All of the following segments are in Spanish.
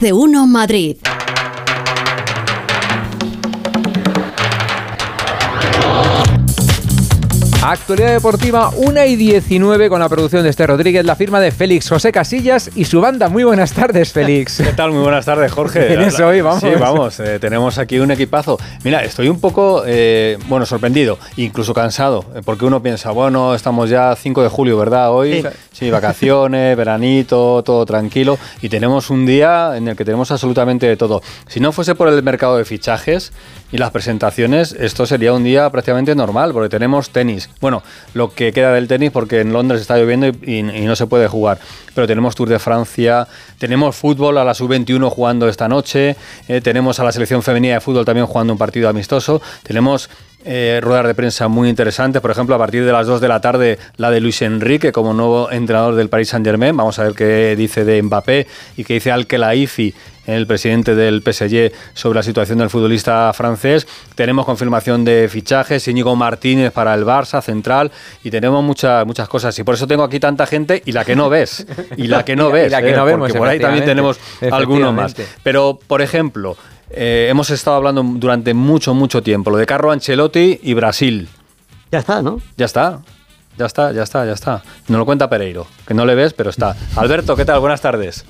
C1 Madrid. Actualidad deportiva 1 y 19 con la producción de este Rodríguez, la firma de Félix José Casillas y su banda. Muy buenas tardes, Félix. ¿Qué tal? Muy buenas tardes, Jorge. ¿Tienes hoy? Vamos. Sí, vamos. Eh, tenemos aquí un equipazo. Mira, estoy un poco, eh, bueno, sorprendido, incluso cansado, eh, porque uno piensa, bueno, estamos ya 5 de julio, ¿verdad? Hoy, sí, vacaciones, veranito, todo tranquilo, y tenemos un día en el que tenemos absolutamente de todo. Si no fuese por el mercado de fichajes y las presentaciones, esto sería un día prácticamente normal, porque tenemos tenis, bueno, lo que queda del tenis porque en Londres está lloviendo y, no se puede jugar. Pero tenemos Tour de Francia, tenemos fútbol a la sub-21 jugando esta noche, eh, tenemos a la selección femenina de fútbol también jugando un partido amistoso, tenemos eh, ruedas de prensa muy interesantes. Por ejemplo, a partir de las 2 de la tarde, la de Luis Enrique como nuevo entrenador del Paris Saint-Germain. Vamos a ver qué dice de Mbappé y qué dice Al-Khelaifi, el presidente del PSG, sobre la situación del futbolista francés. Tenemos confirmación de fichajes, Íñigo Martínez para el Barça, central, y tenemos muchas, muchas cosas. Y por eso tengo aquí tanta gente y la que no ves. Y la que no ves. la que eh, no vemos, porque por ahí también tenemos algunos más. Pero, por ejemplo, eh, hemos estado hablando durante mucho, mucho tiempo, lo de Carlo Ancelotti y Brasil. Ya está, ¿no? Ya está. Ya está, ya está, ya está. Nos lo cuenta Pereiro, que no le ves, pero está. Alberto, ¿qué tal? Buenas tardes.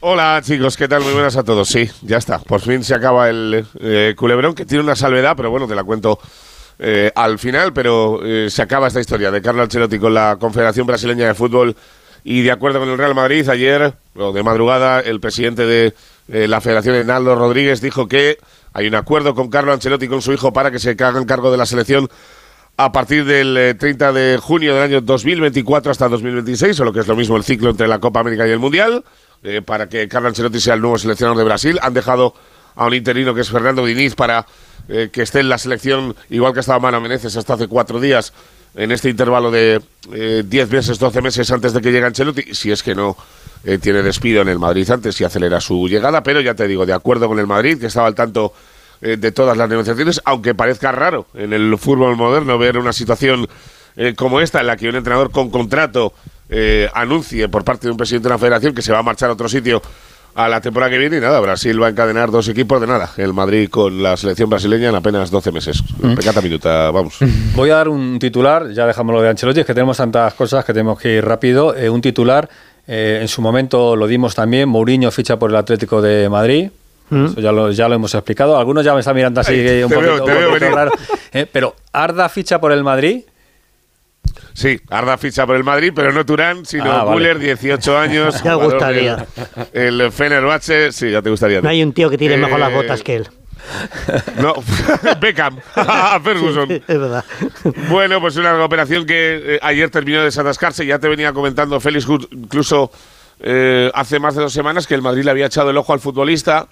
Hola chicos, ¿qué tal? Muy buenas a todos. Sí, ya está. Por fin se acaba el eh, culebrón, que tiene una salvedad, pero bueno, te la cuento eh, al final. Pero se acaba esta historia de Carlo Ancelotti con la Confederación Brasileña de Fútbol y de acuerdo con el Real Madrid, ayer, o de madrugada, el presidente de eh, la Federación Enaldo Rodríguez dijo que hay un acuerdo con Carlo Ancelotti y con su hijo para que se hagan cargo de la selección a partir del 30 eh, de junio del año 2024 hasta 2026, o lo que es lo mismo el ciclo entre la Copa América y el Mundial, eh, para que Carlo Ancelotti sea el nuevo seleccionador de Brasil. Han dejado a un interino que es Fernando Diniz para que esté en la selección, igual que estaba Mano Menezes hasta hace cuatro días, en este intervalo de 10 meses, 12 meses antes de que llegue Ancelotti, si es que no eh, tiene despido en el Madrid antes y acelera su llegada, pero ya te digo, de acuerdo con el Madrid, que estaba al tanto eh, de todas las negociaciones, aunque parezca raro en el fútbol moderno ver una situación eh, como esta, en la que un entrenador con contrato anuncie por parte de un presidente de una federación que se va a marchar a otro sitio a la temporada que viene y nada, Brasil va a encadenar dos equipos de nada. El Madrid con la selección brasileña en apenas 12 meses. Mm. Pecata minuta, vamos. Voy a dar un titular, ya dejamos lo de Ancelotti, es que tenemos tantas cosas que tenemos que ir rápido. un titular eh, en su momento lo dimos también, Mourinho ficha por el Atlético de Madrid. Mm. Eso ya lo, ya lo hemos explicado. Algunos ya me están mirando así un, poquito, raro. Eh, pero Arda ficha por el Madrid. Sí, Arda ficha por el Madrid, pero no Turán, sino ah, 18 años. Ya gustaría. El Fenerbahce, sí, ya te gustaría. No hay un tío que tiene mejor las botas que él. No, Beckham, Ferguson. es verdad. Bueno, pues una operación que eh, ayer terminó de desatascarse. Ya te venía comentando Félix, incluso eh, hace más de dos semanas, que el Madrid le había echado el ojo al futbolista,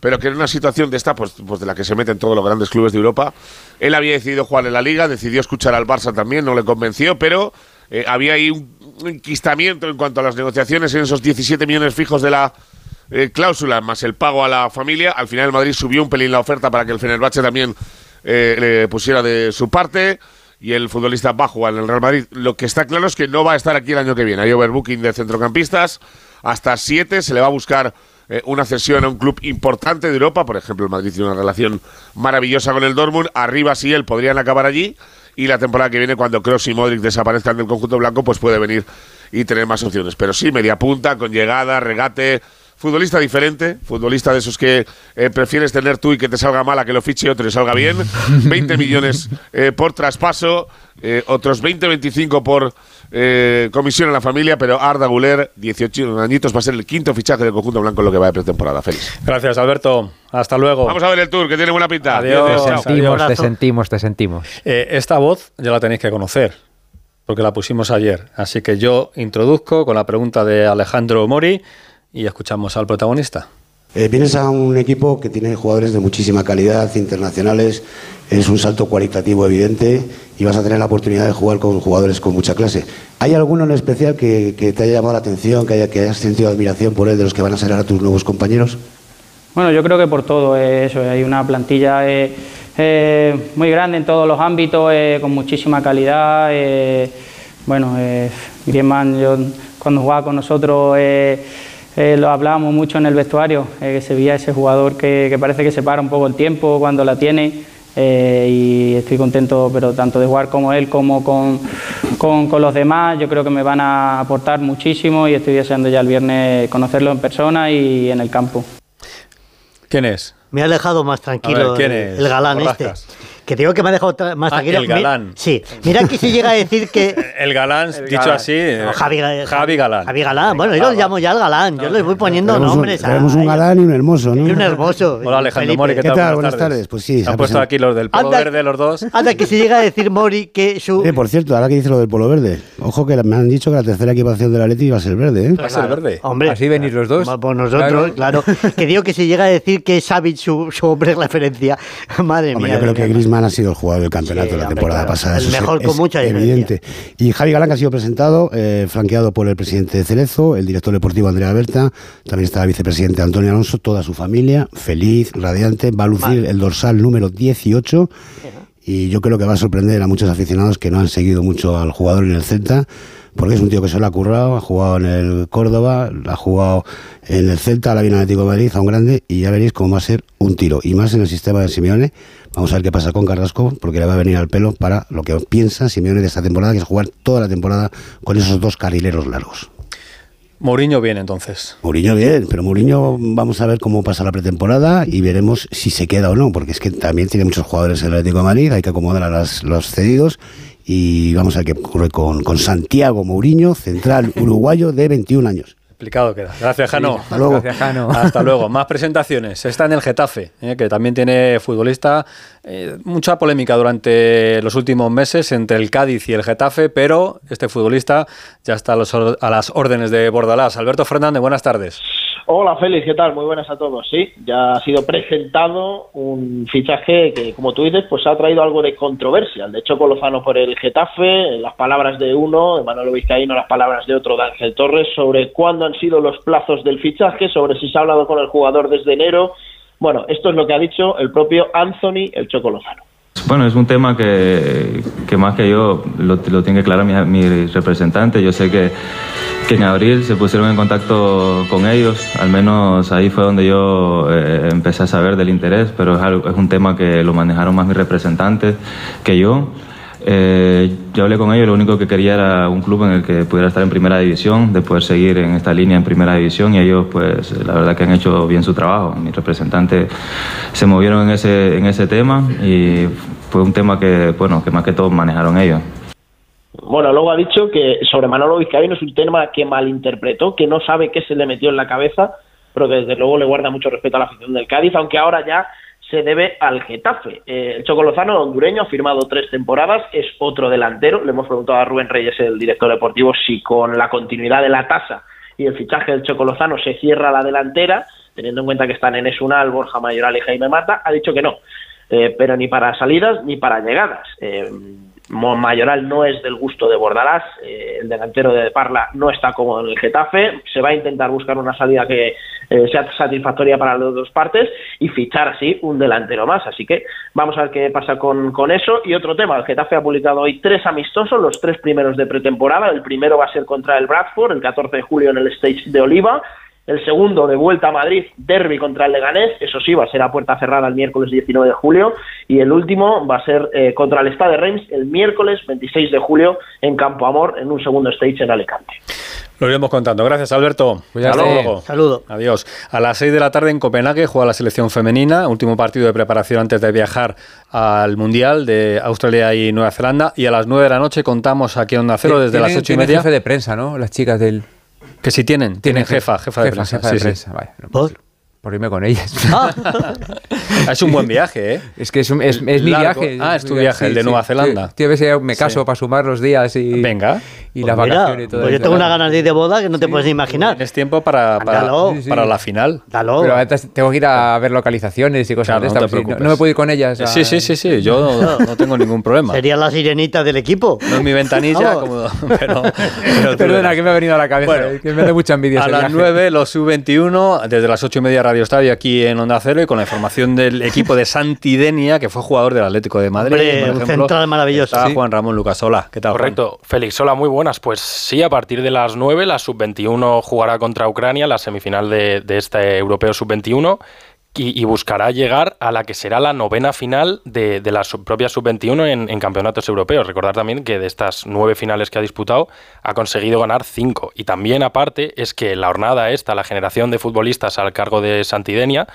pero que en una situación de esta, pues, pues de la que se meten todos los grandes clubes de Europa. Él había decidido jugar en la Liga, decidió escuchar al Barça también, no le convenció, pero eh, había ahí un enquistamiento en cuanto a las negociaciones en esos 17 millones fijos de la eh, cláusula más el pago a la familia. Al final el Madrid subió un pelín la oferta para que el Fenerbahce también eh, le pusiera de su parte y el futbolista va a jugar en el Real Madrid. Lo que está claro es que no va a estar aquí el año que viene. Hay overbooking de centrocampistas. Hasta siete se le va a buscar eh, una cesión a un club importante de Europa. Por ejemplo, el Madrid tiene una relación maravillosa con el Dortmund. Arriba sí él podrían acabar allí. Y la temporada que viene, cuando Kroos y Modric desaparezcan del conjunto blanco, pues puede venir y tener más opciones. Pero sí, media punta, con llegada, regate, futbolista diferente, futbolista de esos que eh, prefieres tener tú y que te salga mal a que lo fiche otro y salga bien. 20 millones eh, por traspaso, otros 20, 25 por comisión en la familia, pero Arda Guler, 18 añitos, va a ser el quinto fichaje del conjunto blanco en lo que va de pretemporada. Feliz. Gracias, Alberto. Hasta luego. Vamos a ver el tour, que tiene buena pinta. Adiós. Te sentimos, te sentimos, te sentimos. esta voz ya la tenéis que conocer porque la pusimos ayer. Así que yo introduzco con la pregunta de Alejandro Mori y escuchamos al protagonista. Eh, vienes a un equipo que tiene jugadores de muchísima calidad, internacionales, es un salto cualitativo evidente y vas a tener la oportunidad de jugar con jugadores con mucha clase. ¿Hay alguno en especial que, te haya llamado la atención, que, haya, que hayas sentido admiración por él, de los que van a ser ahora tus nuevos compañeros? Bueno, yo creo que por todo eh, eso, hay una plantilla eh, muy grande en todos los ámbitos, con muchísima calidad. bueno, Griezmann, yo, cuando jugaba con nosotros eh, lo hablábamos mucho en el vestuario, eh, que se veía ese jugador que, que, parece que se para un poco el tiempo cuando la tiene eh, y estoy contento, pero tanto de jugar como él como con, con, con, los demás, yo creo que me van a aportar muchísimo y estoy deseando ya el viernes conocerlo en persona y en el campo. ¿Quién es? Me ha dejado más tranquilo ver, ¿quién el, es? el galán Borrascas. este. Que digo que me ha dejado más Ah, tranquilo. el Mi- galán. sí. Mira que si llega a decir que. El galán, dicho galán. así. eh, No, Javi, Javi Galán. Javi Galán. Bueno, yo los llamo ya el galán. Yo les voy poniendo Tenemos un, nombres. a- tenemos un a galán y un hermoso, ¿no? Y un hermoso. Hola Alejandro Felipe. Mori, ¿qué ¿Qué tal? tal? Buenas tardes. Pues sí, Se se han ha puesto aquí los del polo Anda- verde, los dos. Anda, que si llega a decir Mori que su. Eh, por cierto, ahora que dice lo del polo verde, ojo que me han dicho que la tercera equipación de la Leti iba a ser verde, ¿eh? Va a ser verde. Hombre, Así venís los dos. Por nosotros, claro. Que digo que si llega a decir que Savic su, su hombre de referencia. Madre Hombre, mía. yo creo que mí. Griezmann ha sido el jugador del campeonato Sí, la hombre, temporada claro. pasada. El mejor con es mucha diferencia. evidente. Y Javi Galán que ha sido presentado, eh, flanqueado por el presidente de Cerezo, el director deportivo Andrea Berta, también está el vicepresidente Antonio Alonso, toda su familia, feliz, radiante, va a lucir el dorsal número 18 y yo creo que va a sorprender a muchos aficionados que no han seguido mucho al jugador en el Celta, porque es un tío que se lo ha currado, ha jugado en el Córdoba, ha jugado en el Celta, ahora viene Atlético de Madrid, a un grande, y ya veréis cómo va a ser un tiro, y más en el sistema de Simeone. Vamos a ver qué pasa con Carrasco, porque le va a venir al pelo para lo que piensa Simeone de esta temporada, que es jugar toda la temporada con esos dos carrileros largos. Mourinho viene entonces. Mourinho bien, pero Mourinho vamos a ver cómo pasa la pretemporada y veremos si se queda o no, porque es que también tiene muchos jugadores en el Atlético de Madrid, hay que acomodar a las- los cedidos y vamos a ver qué ocurre con, con Santiago Mourinho, central uruguayo de 21 años. Explicado queda. Gracias, Jano. Hasta luego. Gracias, Jano. Hasta luego. Más presentaciones. Está en el Getafe, eh, que también tiene futbolista. eh, mucha polémica durante los últimos meses entre el Cádiz y el Getafe, pero este futbolista ya está a, los or- a las órdenes de Bordalás. Alberto Fernández, buenas tardes. Hola Félix, ¿qué tal? Muy buenas a todos. Sí, ya ha sido presentado un fichaje que, como tú dices, pues ha traído algo de controversia. El de Choco Lozano por el Getafe, las palabras de uno, de Manolo Vizcaíno, las palabras de otro, de Torres, sobre cuándo han sido los plazos del fichaje, sobre si se ha hablado con el jugador desde enero. Bueno, esto es lo que ha dicho el propio Anthony, el Choco Lozano. Bueno, es un tema que, más que yo lo, tiene que aclarar mi, representante. Yo sé que, que en abril se pusieron en contacto con ellos, al menos ahí fue donde yo eh, empecé a saber del interés, pero es, algo- es un tema que lo manejaron más mis representantes que yo. Eh, yo hablé con ellos, lo único que quería era un club en el que pudiera estar en primera división, de poder seguir en esta línea en primera división y ellos pues la verdad que han hecho bien su trabajo. Mis representantes se movieron en ese, en ese tema y fue un tema que, bueno, que más que todo manejaron ellos. Bueno, luego ha dicho que sobre Manolo Vizcaíno es un tema que malinterpretó, que no sabe qué se le metió en la cabeza, pero que desde luego le guarda mucho respeto a la afición del Cádiz, aunque ahora ya se debe al Getafe. Eh, el Choco Lozano, hondureño, ha firmado tres temporadas, es otro delantero. Le hemos preguntado a Rubén Reyes, el director deportivo, si con la continuidad de la tasa y el fichaje del Choco Lozano se cierra la delantera, teniendo en cuenta que están en Esunal, Borja Mayoral y Jaime Mata, ha dicho que no. Eh, pero ni para salidas ni para llegadas. Eh, Mayoral no es del gusto de Bordalás, eh, el delantero de Parla no está cómodo en el Getafe, se va a intentar buscar una salida que eh, sea satisfactoria para las dos partes y fichar así un delantero más, así que vamos a ver qué pasa con, con eso. Y otro tema, el Getafe ha publicado hoy tres amistosos, los tres primeros de pretemporada, el primero va a ser contra el Bradford, el 14 de julio en el Stage de Oliva, el segundo de vuelta a Madrid, derby contra el Leganés, eso sí, va a ser a puerta cerrada el miércoles 19 de julio. Y el último va a ser eh, contra el Stade de Reims el miércoles 26 de julio en Campo Amor, en un segundo stage en Alicante. Lo iremos contando. Gracias, Alberto. Cuídate. Hasta luego. Saludo. Adiós. A las 6 de la tarde en Copenhague juega la selección femenina, último partido de preparación antes de viajar al Mundial de Australia y Nueva Zelanda. Y a las 9 de la noche contamos aquí en Onda Cero desde las Tienen- 8 y media. jefe de prensa, ¿no? Las chicas del... Que si tienen, tienen jefa, jefa de prensa. jefa de sí, sí. prensa, vaya, no, ¿Por? por irme con ellas. Es un buen viaje, ¿eh? Es que es, un- es- es mi viaje. Ah, es tu viaje, el de Nueva Zelanda. Sí, tío, a ver si me caso Sí. para sumar los días y, Venga. y Pues las mira, vacaciones y todo pues yo tengo unas ganas de ir de boda que no te puedes ni imaginar. Tienes tiempo para, para. Sí, sí. para la final. Dalo. Pero antes tengo que ir a ver localizaciones y cosas Claro, de no estas. sí, no, me puedo ir con ellas. a- Sí, sí, sí, sí. Yo no, no tengo ningún problema. Sería la sirenita del equipo. No es mi ventanilla, como, pero, pero Perdona, que me ha venido a la cabeza. Bueno, que me hace mucha envidia. A las viaje. 9, los U21, desde las 8 y media Radio Estadio aquí en Onda Cero y con la información del equipo de Santidenia, que fue jugador del Atlético de Madrid. Hombre, por un central maravilloso. Está Sí. Juan Ramón Lucas. Hola, ¿qué tal? Juan? Correcto. Félix, hola, muy buenas. Pues sí, a partir de las 9, la sub-21 jugará contra Ucrania, la semifinal de, de este europeo sub-21. Y, y buscará llegar a la que será la novena final de, de la sub- propia sub-21 en, en campeonatos europeos. Recordar también que de estas nueve finales que ha disputado ha conseguido ganar cinco. Y también aparte es que la jornada esta, la generación de futbolistas al cargo de Santidenia,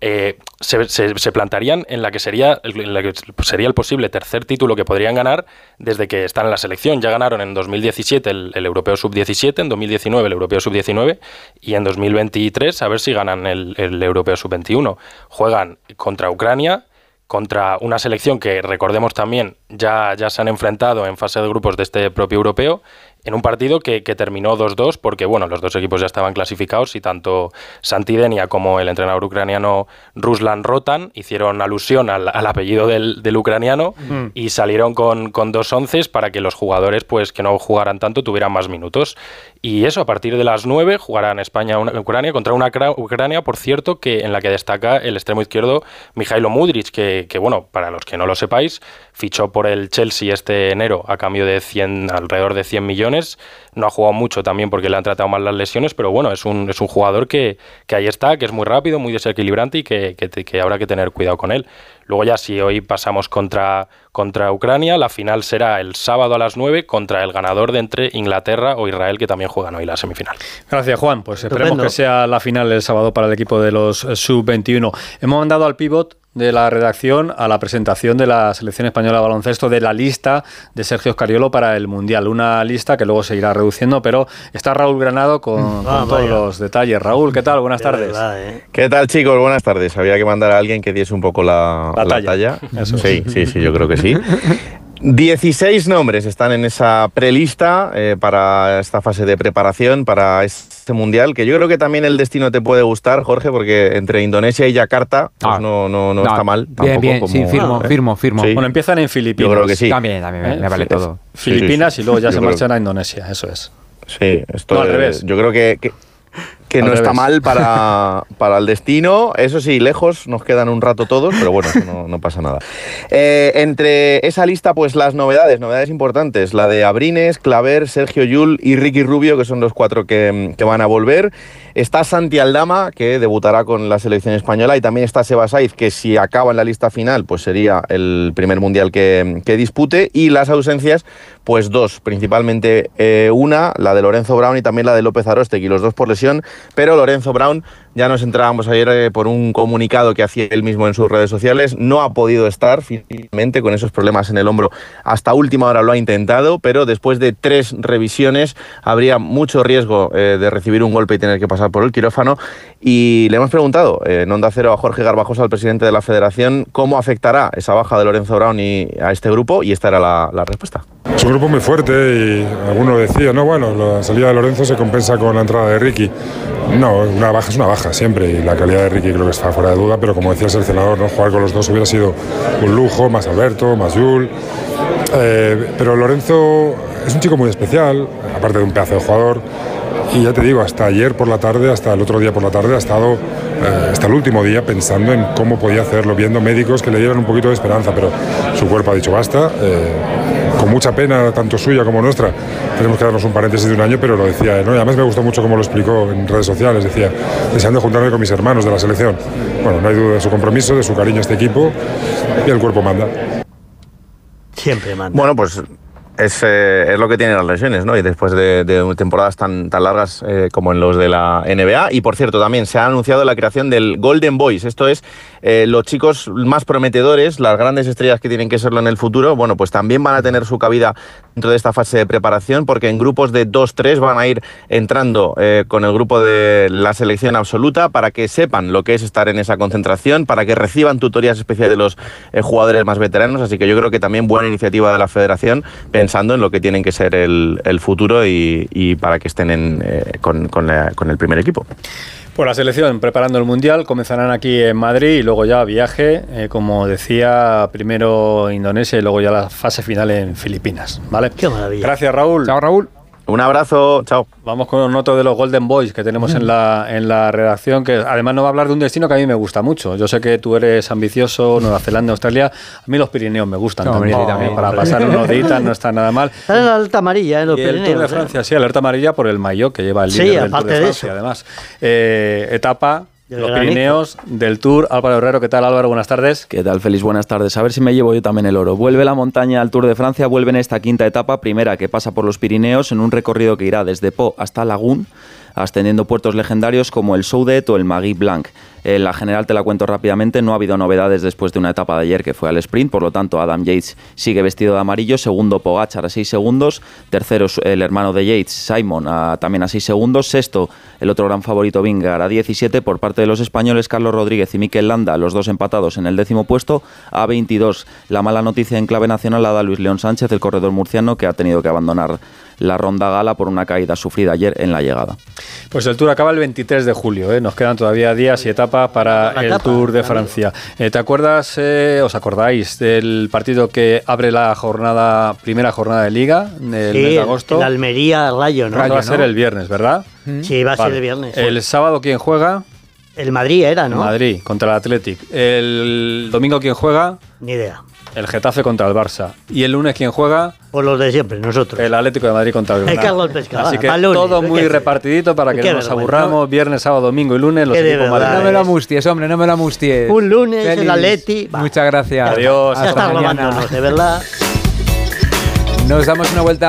eh, se, plantarían en la que sería en la que sería el posible tercer título que podrían ganar desde que están en la selección. Ya ganaron en 2017 el, el Europeo Sub-17, en 2019 el Europeo Sub-19 y en 2023 a ver si ganan el, el Europeo Sub-21. Juegan contra Ucrania, contra una selección que recordemos también ya, ya se han enfrentado en fase de grupos de este propio europeo en un partido que, que terminó 2-2 porque bueno, los dos equipos ya estaban clasificados y tanto Santidenia como el entrenador ucraniano Ruslan Rotan hicieron alusión al, al apellido del, del ucraniano Mm. y salieron con, con dos onces para que los jugadores pues que no jugaran tanto tuvieran más minutos. Y eso, a partir de las 9 jugarán España una, Ucrania contra una cra- Ucrania, por cierto, que en la que destaca el extremo izquierdo Mijailo Mudric, que, que, bueno, para los que no lo sepáis, fichó por el Chelsea este enero a cambio de 100, alrededor de 100 millones. No ha jugado mucho también porque le han tratado mal las lesiones, pero bueno, es un, es un jugador que, que ahí está, que es muy rápido, muy desequilibrante y que, que, que habrá que tener cuidado con él. Luego ya si hoy pasamos contra, contra Ucrania, la final será el sábado a las 9 contra el ganador de entre Inglaterra o Israel, que también juegan hoy la semifinal. Gracias, Juan. Pues esperemos Estupendo. que sea la final el sábado para el equipo de los eh, sub-21. Hemos mandado al pivot de la redacción a la presentación de la selección española de baloncesto de la lista de Sergio Scariolo para el Mundial. Una lista que luego se irá reduciendo, pero está Raúl Granado con, con Ah, todos vaya. los detalles. Raúl, ¿qué tal? Buenas tardes. ¿Qué tal, chicos? Buenas tardes. Había que mandar a alguien que diese un poco la, La la talla. talla. Eso es. Sí, sí, sí, yo creo que sí. 16 nombres están en esa prelista eh, para esta fase de preparación, para este mundial, que yo creo que también el destino te puede gustar, Jorge, porque entre Indonesia y Yakarta pues Ah. no, no, no No, está mal. bien, tampoco bien, sí, como- firmo, ¿eh? firmo, firmo. Sí. Bueno, empiezan en Filipinas. Yo creo que sí. También, también, me vale Sí, todo. sí, Filipinas sí, y luego ya yo se marchan a Indonesia, eso es. Sí, esto No, al revés. Yo creo que, que, que Al no está mal para, para el destino. Eso sí, lejos nos quedan un rato todos, pero bueno, eso no, no pasa nada. Eh, entre esa lista, pues las novedades, novedades importantes. La de Abrines, Claver, Sergio Yul y Ricky Rubio, que son los cuatro que, que van a volver. Está Santi Aldama, que debutará con la selección española. Y también está Seba Saiz, que si acaba en la lista final, pues sería el primer mundial que, que dispute. Y las ausencias, pues dos, principalmente eh, una, la de Lorenzo Brown y también la de López Arostegui, los dos por lesión, pero Lorenzo Brown, ya nos entrábamos ayer eh, por un comunicado que hacía él mismo en sus redes sociales, no ha podido estar finalmente con esos problemas en el hombro, hasta última hora lo ha intentado, pero después de tres revisiones habría mucho riesgo eh, de recibir un golpe y tener que pasar por el quirófano y le hemos preguntado eh, en Onda Cero a Jorge Garbajosa, el presidente de la federación, cómo afectará esa baja de Lorenzo Brown y a este grupo y esta era la- la respuesta. Es un grupo muy fuerte y alguno decía, no, bueno, la salida de Lorenzo se compensa con la entrada de Ricky. No, una baja es una baja siempre y la calidad de Ricky creo que está fuera de duda, pero como decía el seleccionador, ¿no? jugar con los dos hubiera sido un lujo, más Alberto, más Yul. Eh, pero Lorenzo es un chico muy especial, aparte de un pedazo de jugador. Y ya te digo, hasta ayer por la tarde, hasta el otro día por la tarde, ha estado eh, hasta el último día pensando en cómo podía hacerlo, viendo médicos que le dieran un poquito de esperanza, pero su cuerpo ha dicho basta. eh, con mucha pena, tanto suya como nuestra, tenemos que darnos un paréntesis de un año, pero lo decía él, ¿no? Y además me gustó mucho cómo lo explicó en redes sociales, decía, deseando juntarme con mis hermanos de la selección. Bueno, no hay duda de su compromiso, de su cariño a este equipo, y el cuerpo manda. Siempre manda. Bueno, pues es, eh, es lo que tienen las lesiones, ¿no? Y después de, temporadas tan, tan largas eh, como en los de la NBA. Y por cierto, también se ha anunciado la creación del Golden Boys. Esto es eh, los chicos más prometedores, las grandes estrellas que tienen que serlo en el futuro. Bueno, pues también van a tener su cabida dentro de esta fase de preparación, porque en grupos de 2-3 van a ir entrando eh, con el grupo de la selección absoluta para que sepan lo que es estar en esa concentración, para que reciban tutorías especiales de los eh, jugadores más veteranos. Así que yo creo que también buena iniciativa de la federación, pensando en lo que tienen que ser el, futuro y, para que estén en, eh, con la- con el primer equipo. Pues la selección preparando el Mundial, comenzarán aquí en Madrid y luego ya viaje, eh, como decía, primero Indonesia y luego ya la fase final en Filipinas, ¿vale? Qué maravilla. Gracias Raúl. Chao, Raúl. Un abrazo, chao. Vamos con otro de los Golden Boys que tenemos en la, en la redacción, que además nos va a hablar de un destino que a mí me gusta mucho. Yo sé que tú eres ambicioso, Nueva Zelanda, Australia. A mí los Pirineos me gustan No, también. Para pasar unos días no está nada mal. Está en la alta amarilla, en los Y el Tour Pirineos. de ¿eh? Francia, sí, alerta amarilla por el maillot que lleva el Sí, líder del Tour aparte de de Francia, eso. además. Eh, etapa, Del los granizo. Pirineos, del Tour. Álvaro Herrero, ¿qué tal Álvaro? Buenas tardes. ¿Qué tal, Félix? Buenas tardes. A ver si me llevo yo también el oro. Vuelve la montaña al Tour de Francia, vuelve en esta quinta etapa, primera que pasa por los Pirineos, en un recorrido que irá desde Po hasta Lagún, ascendiendo puertos legendarios como el Soudet o el Magui Blanc. Eh, la general te la cuento rápidamente, no ha habido novedades después de una etapa de ayer que fue al sprint, por lo tanto Adam Yates sigue vestido de amarillo, segundo Pogachar a 6 segundos, tercero el hermano de Yates, Simon, también a 6 segundos, sexto el otro gran favorito Vingar a 17, por parte de los españoles Carlos Rodríguez y Mikel Landa, los dos empatados en el décimo puesto, a 22. La mala noticia en clave nacional la da Luis León Sánchez, el corredor murciano, que ha tenido que abandonar la ronda gala por una caída sufrida ayer en la llegada. Pues el Tour acaba el 23 de julio, ¿eh? nos quedan todavía días y etapas para La el etapa, Tour de. Francia. Eh, ¿Te acuerdas, eh, os acordáis del partido que abre la jornada, primera jornada de liga del Sí, mes de el- agosto? el Almería Rayo, ¿no? va a ser ¿no? el viernes, ¿verdad? Sí, va a Vale. ser el viernes. El sábado, ¿quién juega? El Madrid era, ¿no? Madrid, contra el Athletic. El domingo, ¿quién juega? Ni idea. El Getafe contra el Barça. Y el lunes, ¿quién juega? Por los de siempre, nosotros. El Atlético de Madrid contra el El Granada. Carlos Pescador, Así que lunes, todo ¿qué muy repartidito para que no nos aburramos. Viernes, sábado, domingo y lunes los equipos verdad. No me lo musties, hombre, no me lo musties. Un lunes, el. Atleti, va. Muchas gracias. Adiós. Ya Hasta está mañana. robándonos, de verdad. Nos damos una vuelta